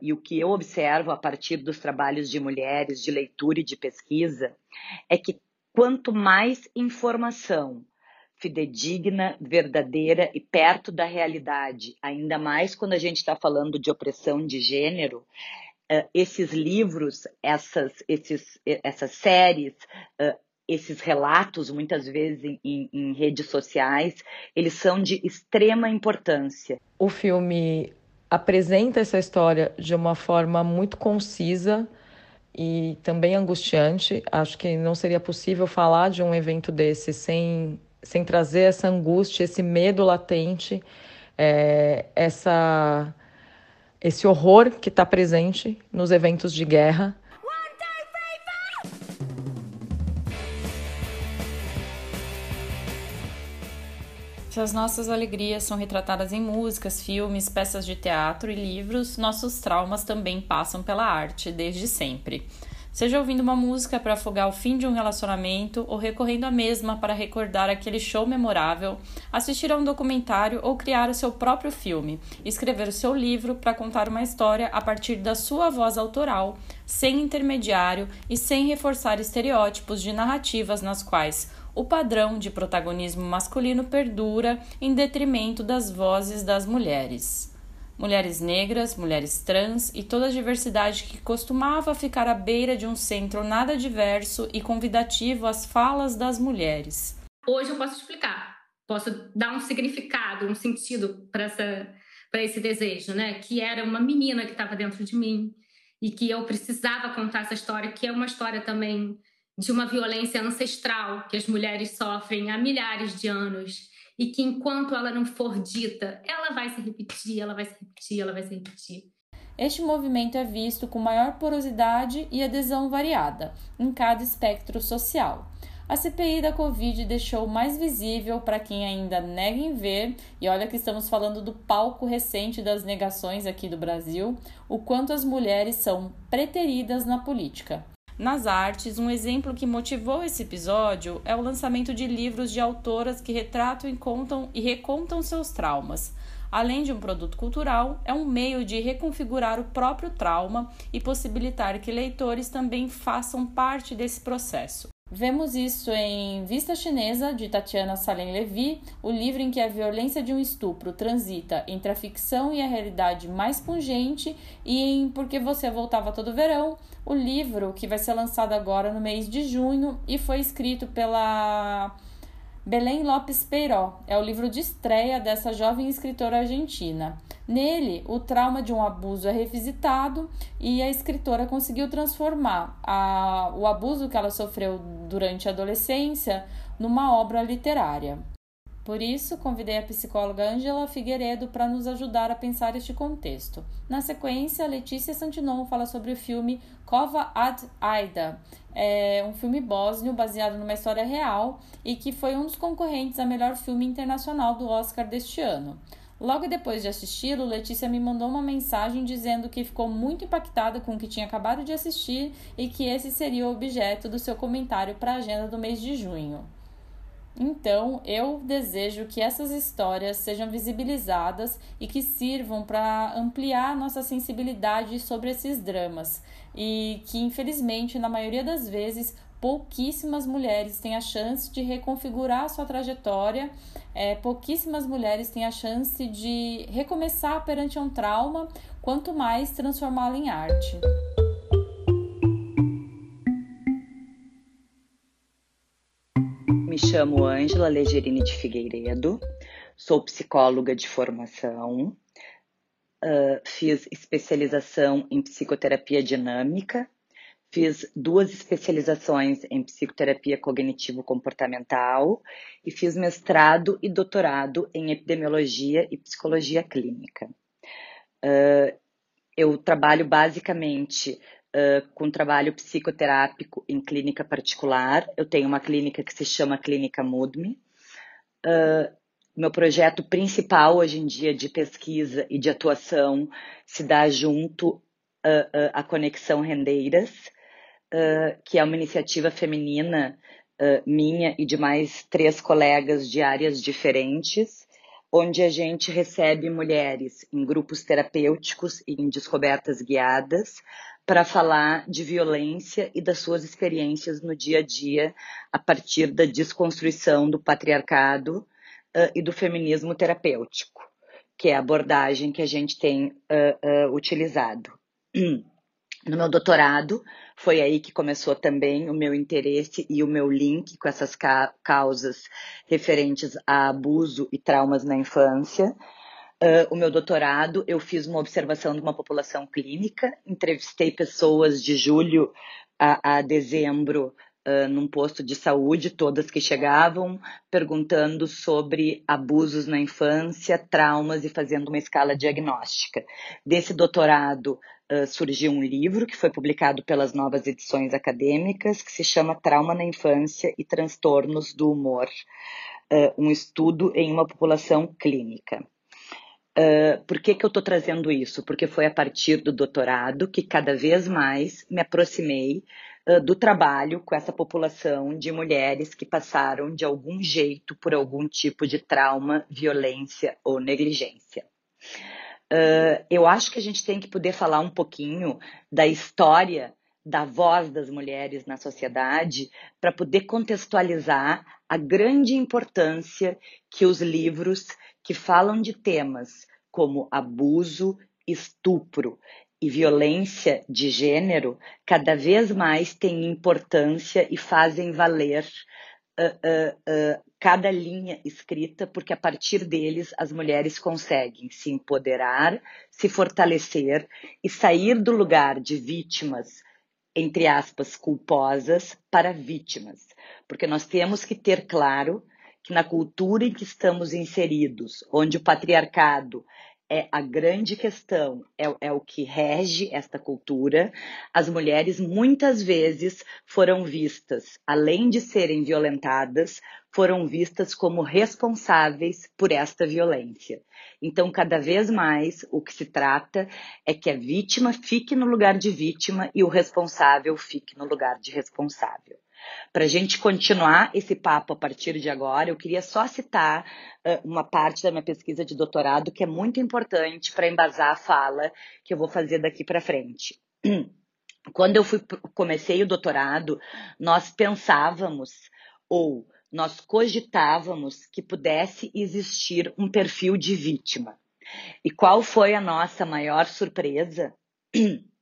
E o que eu observo a partir dos trabalhos de mulheres, de leitura e de pesquisa, é que quanto mais informação fidedigna, verdadeira e perto da realidade, ainda mais quando a gente está falando de opressão de gênero, uh, esses livros, essas, esses, essas séries, uh, esses relatos, muitas vezes em, em, redes sociais, eles são de extrema importância. O filme apresenta essa história de uma forma muito concisa e também angustiante. Acho que não seria possível falar de um evento desse sem, sem trazer essa angústia, esse medo latente, é, essa, esse horror que está presente nos eventos de guerra. As nossas alegrias são retratadas em músicas, filmes, peças de teatro e livros, nossos traumas também passam pela arte desde sempre. Seja ouvindo uma música para afogar o fim de um relacionamento ou recorrendo à mesma para recordar aquele show memorável, assistir a um documentário ou criar o seu próprio filme, escrever o seu livro para contar uma história a partir da sua voz autoral, sem intermediário e sem reforçar estereótipos de narrativas nas quais o padrão de protagonismo masculino perdura em detrimento das vozes das mulheres. Mulheres negras, mulheres trans e toda a diversidade que costumava ficar à beira de um centro nada diverso e convidativo às falas das mulheres. Hoje eu posso explicar, posso dar um significado, um sentido para essa para esse desejo, né? Que era uma menina que estava dentro de mim e que eu precisava contar essa história, que é uma história também de uma violência ancestral que as mulheres sofrem há milhares de anos e que enquanto ela não for dita, ela vai se repetir, ela vai se repetir, ela vai se repetir. Este movimento é visto com maior porosidade e adesão variada em cada espectro social. A CPI da Covid deixou mais visível para quem ainda nega em ver, e olha que estamos falando do palco recente das negações aqui do Brasil, o quanto as mulheres são preteridas na política. Nas artes, um exemplo que motivou esse episódio é o lançamento de livros de autoras que retratam e contam e recontam seus traumas. Além de um produto cultural, é um meio de reconfigurar o próprio trauma e possibilitar que leitores também façam parte desse processo. Vemos isso em Vista Chinesa, de Tatiana Salem Levy, o livro em que a violência de um estupro transita entre a ficção e a realidade mais pungente, e em Porque Você Voltava Todo Verão, o livro que vai ser lançado agora no mês de junho e foi escrito pela Belém Lopes Peiró. É o livro de estreia dessa jovem escritora argentina. Nele, o trauma de um abuso é revisitado e a escritora conseguiu transformar a, o abuso que ela sofreu durante a adolescência numa obra literária. Por isso, convidei a psicóloga Angela Figueiredo para nos ajudar a pensar este contexto. Na sequência, Letícia Santinon fala sobre o filme Kova ad Aida, é um filme bósnio baseado numa história real e que foi um dos concorrentes a melhor filme internacional do Oscar deste ano. Logo depois de assisti-lo, Letícia me mandou uma mensagem dizendo que ficou muito impactada com o que tinha acabado de assistir e que esse seria o objeto do seu comentário para a agenda do mês de junho. Então, eu desejo que essas histórias sejam visibilizadas e que sirvam para ampliar nossa sensibilidade sobre esses dramas e que, infelizmente, na maioria das vezes, pouquíssimas mulheres têm a chance de reconfigurar a sua trajetória, é, pouquíssimas mulheres têm a chance de recomeçar perante um trauma, quanto mais transformá-lo em arte. Me chamo Ângela Legerini de Figueiredo, sou psicóloga de formação, uh, fiz especialização em psicoterapia dinâmica Fiz duas especializações em psicoterapia cognitivo-comportamental e fiz mestrado e doutorado em epidemiologia e psicologia clínica. Uh, eu trabalho basicamente uh, com trabalho psicoterápico em clínica particular. Eu tenho uma clínica que se chama Clínica Mudme. Uh, meu projeto principal hoje em dia de pesquisa e de atuação se dá junto à Conexão Rendeiras, que é uma iniciativa feminina uh, minha e de mais três colegas de áreas diferentes. onde a gente recebe mulheres em grupos terapêuticos e em descobertas guiadas para falar de violência e das suas experiências no dia a dia a partir da desconstrução do patriarcado uh, e do feminismo terapêutico, que é a abordagem que a gente tem uh, uh, utilizado. No meu doutorado, foi aí que começou também o meu interesse e o meu link com essas ca causas referentes a abuso e traumas na infância. Uh, o meu doutorado, eu fiz uma observação de uma população clínica, entrevistei pessoas de julho a, a dezembro uh, num posto de saúde, todas que chegavam, perguntando sobre abusos na infância, traumas e fazendo uma escala diagnóstica. Desse doutorado uh, surgiu um livro que foi publicado pelas novas edições acadêmicas, que se chama Trauma na Infância e Transtornos do Humor, um estudo em uma população clínica. Uh, por que, que eu estou trazendo isso? Porque foi a partir do doutorado que cada vez mais me aproximei uh, do trabalho com essa população de mulheres que passaram de algum jeito por algum tipo de trauma, violência ou negligência. Uh, eu acho que a gente tem que poder falar um pouquinho da história da voz das mulheres na sociedade para poder contextualizar a grande importância que os livros que falam de temas como abuso, estupro e violência de gênero cada vez mais têm importância e fazem valer uh, uh, cada linha escrita, porque a partir deles as mulheres conseguem se empoderar, se fortalecer e sair do lugar de vítimas, entre aspas, culposas, para vítimas. Porque nós temos que ter claro que na cultura em que estamos inseridos, onde o patriarcado é a grande questão, é, é, o que rege esta cultura. As mulheres muitas vezes foram vistas, além de serem violentadas, foram vistas como responsáveis por esta violência. Então, cada vez mais, o que se trata é que a vítima fique no lugar de vítima e o responsável fique no lugar de responsável. Para a gente continuar esse papo a partir de agora, eu queria só citar uh, uma parte da minha pesquisa de doutorado que é muito importante para embasar a fala que eu vou fazer daqui para frente. Quando eu fui, comecei o doutorado, nós pensávamos ou nós cogitávamos que pudesse existir um perfil de vítima. E qual foi a nossa maior surpresa?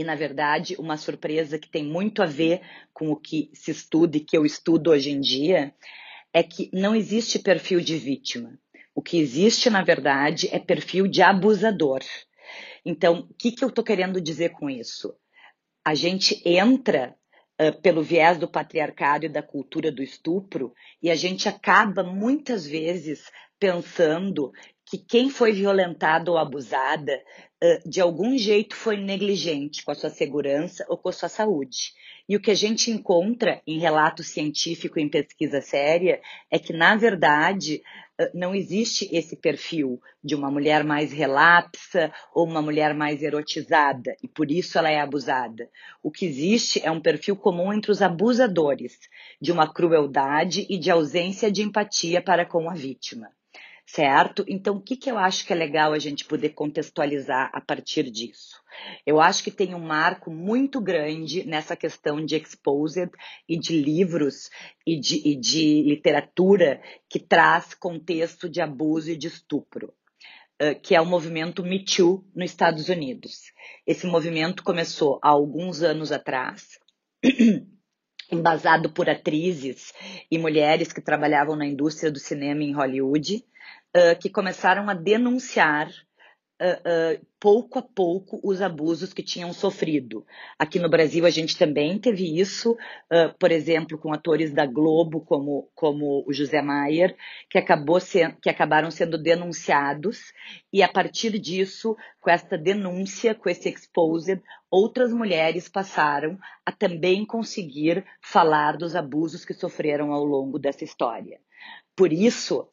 e, na verdade, uma surpresa que tem muito a ver com o que se estuda e que eu estudo hoje em dia, é que não existe perfil de vítima. O que existe, na verdade, é perfil de abusador. Então, o que, que eu estou querendo dizer com isso? A gente entra uh, pelo viés do patriarcado e da cultura do estupro e a gente acaba muitas vezes pensando que quem foi violentada ou abusada, de algum jeito foi negligente com a sua segurança ou com a sua saúde. E o que a gente encontra em relato científico, em pesquisa séria, é que, na verdade, não existe esse perfil de uma mulher mais relapsa ou uma mulher mais erotizada, e por isso ela é abusada. O que existe é um perfil comum entre os abusadores, de uma crueldade e de ausência de empatia para com a vítima certo? Então, o que, que eu acho que é legal a gente poder contextualizar a partir disso? Eu acho que tem um marco muito grande nessa questão de exposed e de livros e de, e de literatura que traz contexto de abuso e de estupro que é o movimento Me Too nos Estados Unidos. Esse movimento começou há alguns anos atrás, embasado por atrizes e mulheres que trabalhavam na indústria do cinema em Hollywood, uh, que começaram a denunciar uh, uh, pouco a pouco os abusos que tinham sofrido. Aqui no Brasil a gente também teve isso, por exemplo, com atores da Globo como, como o José Maier, que, acabou se, que acabaram sendo denunciados, e a partir disso, com esta denúncia, com esse exposed, outras mulheres passaram a também conseguir falar dos abusos que sofreram ao longo dessa história. Por isso,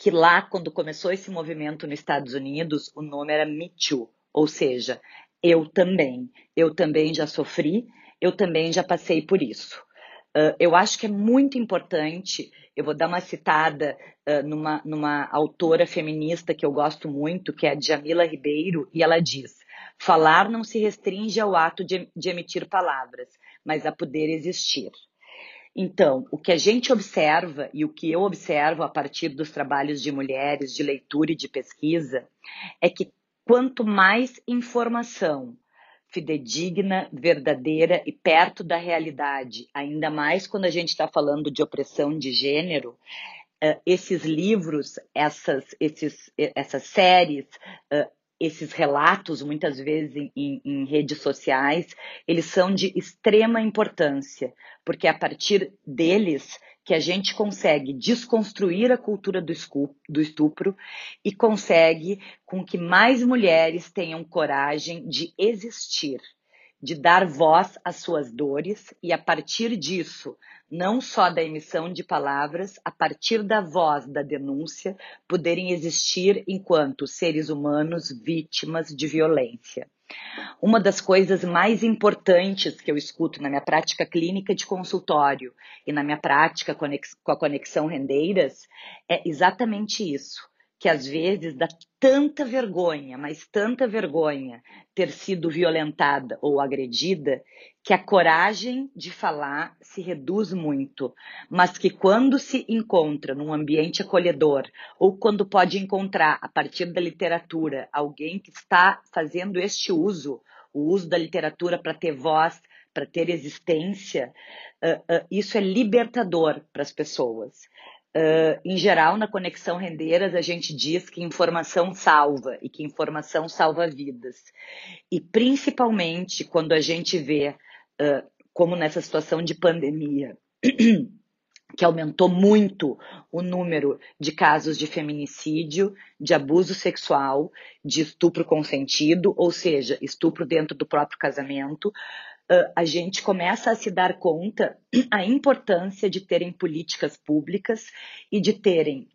que lá, quando começou esse movimento nos Estados Unidos, o nome era Me Too, ou seja, eu também. Eu também já sofri, eu também já passei por isso. Uh, eu acho que é muito importante Eu vou dar uma citada uh, numa, numa autora feminista que eu gosto muito, que é a Jamila Ribeiro, e ela diz: falar não se restringe ao ato de, de emitir palavras, mas a poder existir. Então, o que a gente observa e o que eu observo a partir dos trabalhos de mulheres, de leitura e de pesquisa, é que quanto mais informação fidedigna, verdadeira e perto da realidade, ainda mais quando a gente está falando de opressão de gênero, uh, esses livros, essas, esses, essas séries, uh, esses relatos, muitas vezes em, em, em, redes sociais, eles são de extrema importância, porque é a partir deles que a gente consegue desconstruir a cultura do estupro e consegue com que mais mulheres tenham coragem de existir, de dar voz às suas dores e a partir disso não só da emissão de palavras, a partir da voz da denúncia, poderem existir enquanto seres humanos vítimas de violência. Uma das coisas mais importantes que eu escuto na minha prática clínica de consultório e na minha prática com a conexão Rendeiras é exatamente isso que às vezes dá tanta vergonha, mas tanta vergonha ter sido violentada ou agredida, que a coragem de falar se reduz muito, mas que quando se encontra num ambiente acolhedor, ou quando pode encontrar a partir da literatura alguém que está fazendo este uso, o uso da literatura para ter voz, para ter existência, isso é libertador para as pessoas. Uh, em geral, na Conexão Rendeiras, a gente diz que informação salva e que informação salva vidas. E principalmente quando a gente vê, uh, como nessa situação de pandemia, que aumentou muito o número de casos de feminicídio, de abuso sexual, de estupro consentido, ou seja, estupro dentro do próprio casamento, a gente começa a se dar conta a importância de terem políticas públicas e de terem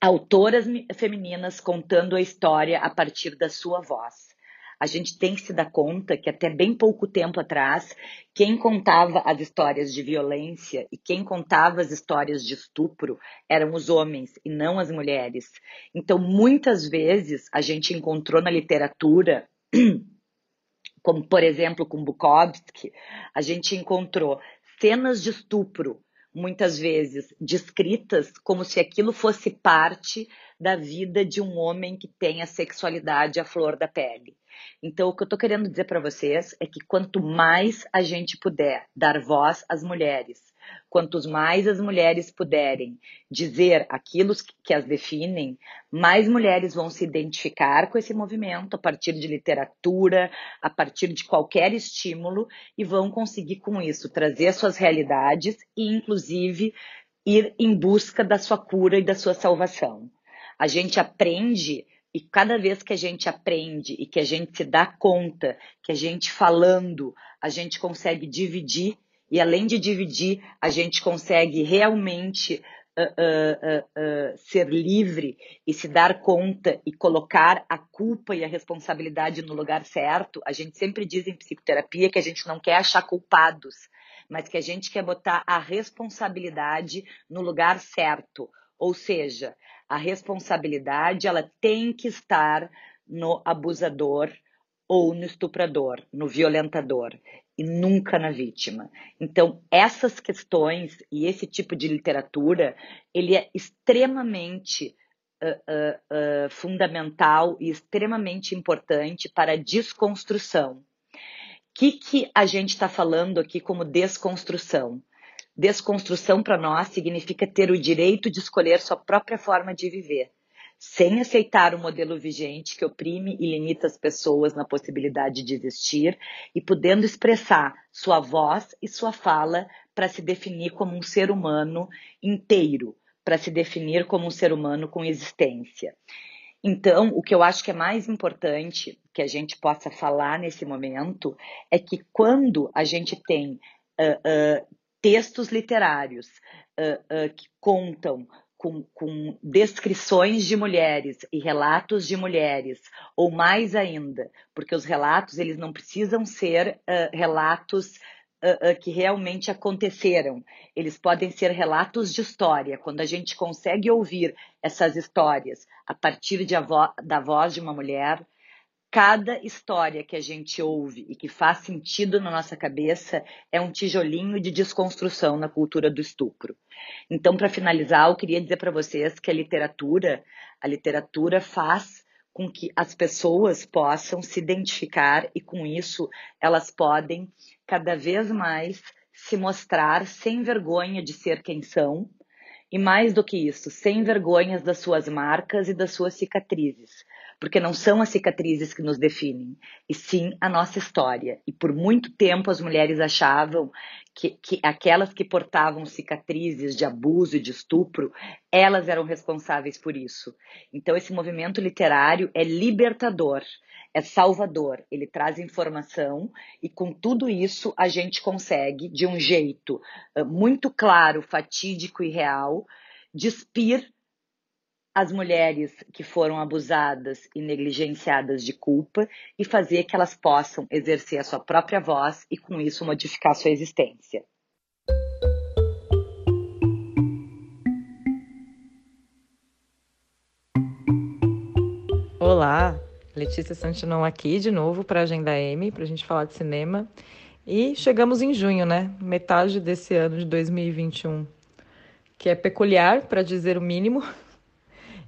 autoras femininas contando a história a partir da sua voz. A gente tem que se dar conta que até bem pouco tempo atrás, quem contava as histórias de violência e quem contava as histórias de estupro eram os homens e não as mulheres. Então, muitas vezes a gente encontrou na literatura como por exemplo com Bukowski, a gente encontrou cenas de estupro, muitas vezes descritas como se aquilo fosse parte da vida de um homem que tem a sexualidade à flor da pele. Então, o que eu estou querendo dizer para vocês é que quanto mais a gente puder dar voz às mulheres, Quantos mais as mulheres puderem dizer aquilo que as definem, mais mulheres vão se identificar com esse movimento a partir de literatura, a partir de qualquer estímulo e vão conseguir com isso trazer as suas realidades e, inclusive, ir em busca da sua cura e da sua salvação. A gente aprende e cada vez que a gente aprende e que a gente se dá conta que a gente falando, a gente consegue dividir e além de dividir, a gente consegue realmente uh, uh, uh, ser livre e se dar conta e colocar a culpa e a responsabilidade no lugar certo. A gente sempre diz em psicoterapia que a gente não quer achar culpados, mas que a gente quer botar a responsabilidade no lugar certo. Ou seja, a responsabilidade ela tem que estar no abusador ou no estuprador, no violentador e nunca na vítima. Então, essas questões e esse tipo de literatura, ele é extremamente uh, uh, uh, fundamental e extremamente importante para a desconstrução. O que, que a gente está falando aqui como desconstrução? Desconstrução para nós significa ter o direito de escolher sua própria forma de viver sem aceitar o modelo vigente que oprime e limita as pessoas na possibilidade de existir e podendo expressar sua voz e sua fala para se definir como um ser humano inteiro, para se definir como um ser humano com existência. Então, o que eu acho que é mais importante que a gente possa falar nesse momento é que quando a gente tem uh, uh, textos literários uh, que contam com, com, descrições de mulheres e relatos de mulheres, ou mais ainda, porque os relatos eles não precisam ser uh, relatos uh, uh, que realmente aconteceram. Eles podem ser relatos de história. Quando a gente consegue ouvir essas histórias a partir vo da voz de uma mulher, cada história que a gente ouve e que faz sentido na nossa cabeça é um tijolinho de desconstrução na cultura do estupro. Então, para finalizar, eu queria dizer para vocês que a literatura, a literatura faz com que as pessoas possam se identificar e com isso elas podem cada vez mais se mostrar sem vergonha de ser quem são e mais do que isso, sem vergonhas das suas marcas e das suas cicatrizes, porque não são as cicatrizes que nos definem, e sim a nossa história. E por muito tempo as mulheres achavam que, que aquelas que portavam cicatrizes de abuso e de estupro, elas eram responsáveis por isso. Então esse movimento literário é libertador, é salvador, ele traz informação e com tudo isso a gente consegue, de um jeito muito claro, fatídico e real, despir as mulheres que foram abusadas e negligenciadas de culpa e fazer que elas possam exercer a sua própria voz e, com isso, modificar sua existência. Olá, Letícia Santinão aqui de novo para a Agenda M, para a gente falar de cinema. E chegamos em junho, né? Metade desse ano de 2021, que é peculiar, para dizer o mínimo,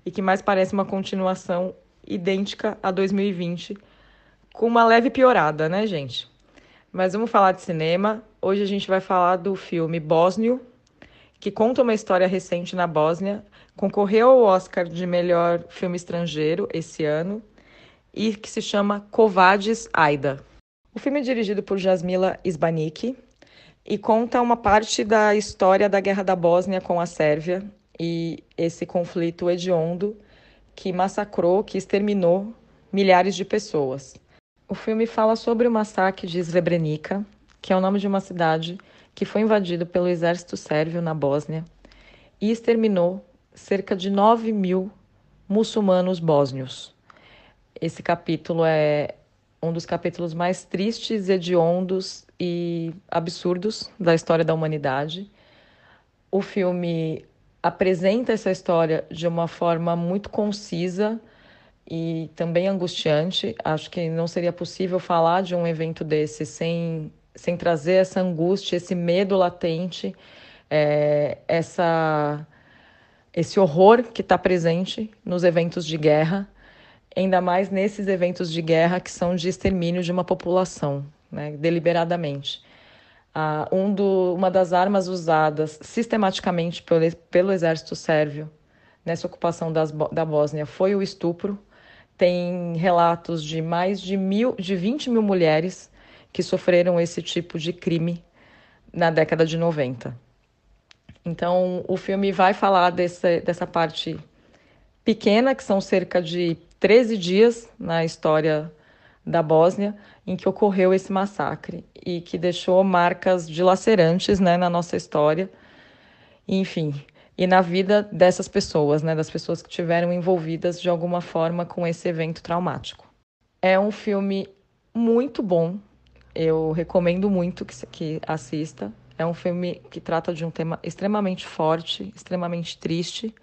e que mais parece uma continuação idêntica a 2020, com uma leve piorada, né, gente? Mas vamos falar de cinema. Hoje a gente vai falar do filme Bósnio, que conta uma história recente na Bósnia, concorreu ao Oscar de melhor filme estrangeiro esse ano e que se chama Covades Aida. O filme é dirigido por Jasmila Isbanik e conta uma parte da história da Guerra da Bósnia com a Sérvia e esse conflito hediondo que massacrou, que exterminou milhares de pessoas. O filme fala sobre o massacre de Srebrenica, que é o nome de uma cidade que foi invadida pelo exército sérvio na Bósnia e exterminou cerca de 9 mil muçulmanos bósnios. Esse capítulo é um dos capítulos mais tristes, hediondos e absurdos da história da humanidade. O filme apresenta essa história de uma forma muito concisa e também angustiante. Acho que não seria possível falar de um evento desse sem, sem trazer essa angústia, esse medo latente, é, essa, esse horror que está presente nos eventos de guerra, ainda mais nesses eventos de guerra que são de extermínio de uma população, né, deliberadamente. Um do, uma das armas usadas sistematicamente pelo, pelo exército sérvio nessa ocupação das, da Bósnia foi o estupro. Tem relatos de mais de, mil, de 20 mil mulheres que sofreram esse tipo de crime na década de 90. Então, o filme vai falar dessa, dessa parte pequena, que são cerca de 13 dias na história da Bósnia, em que ocorreu esse massacre e que deixou marcas dilacerantes né, na nossa história, enfim, e na vida dessas pessoas, né, das pessoas que tiveram envolvidas de alguma forma com esse evento traumático. É um filme muito bom, eu recomendo muito que, que assista. É um filme que trata de um tema extremamente forte, extremamente triste,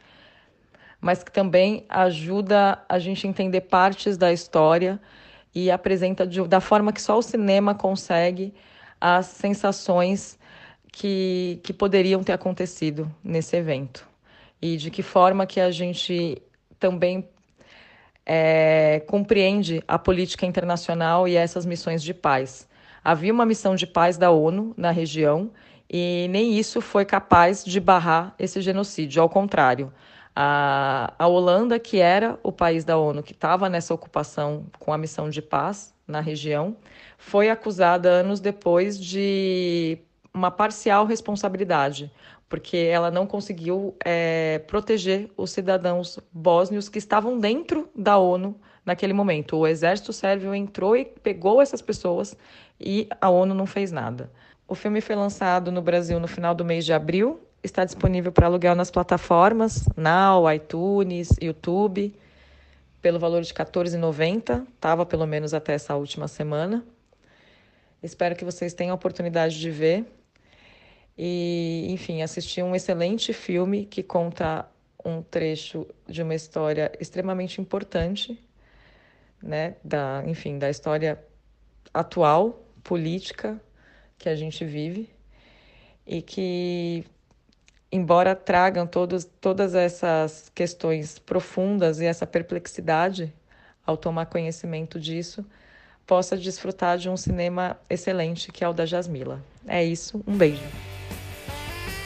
mas que também ajuda a gente a entender partes da história e apresenta de, da forma que só o cinema consegue as sensações que, que poderiam ter acontecido nesse evento e de que forma que a gente também é, compreende a política internacional e essas missões de paz. Havia uma missão de paz da ONU na região e nem isso foi capaz de barrar esse genocídio, ao contrário. A, a Holanda, que era o país da ONU que estava nessa ocupação com a missão de paz na região, foi acusada anos depois de uma parcial responsabilidade, porque ela não conseguiu é, proteger os cidadãos bósnios que estavam dentro da ONU naquele momento. O exército sérvio entrou e pegou essas pessoas e a ONU não fez nada. O filme foi lançado no Brasil no final do mês de abril está disponível para aluguel nas plataformas Now, iTunes, YouTube, pelo valor de R$ 14,90. Estava pelo menos até essa última semana. Espero que vocês tenham a oportunidade de ver. E, enfim, assisti um excelente filme que conta um trecho de uma história extremamente importante, né, da, enfim, da história atual, política que a gente vive e que embora tragam todos, todas essas questões profundas e essa perplexidade ao tomar conhecimento disso, possa desfrutar de um cinema excelente que é o da Jasmila. É isso, um beijo.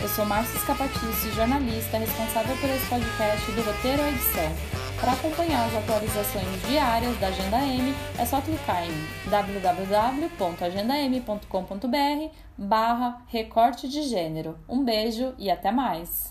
Eu sou Márcia Scapatice, jornalista responsável por esse podcast do roteiro e edição. Para acompanhar as atualizações diárias da Agenda M, é só clicar em www.agendam.com.br barra recorte de gênero. Um beijo e até mais!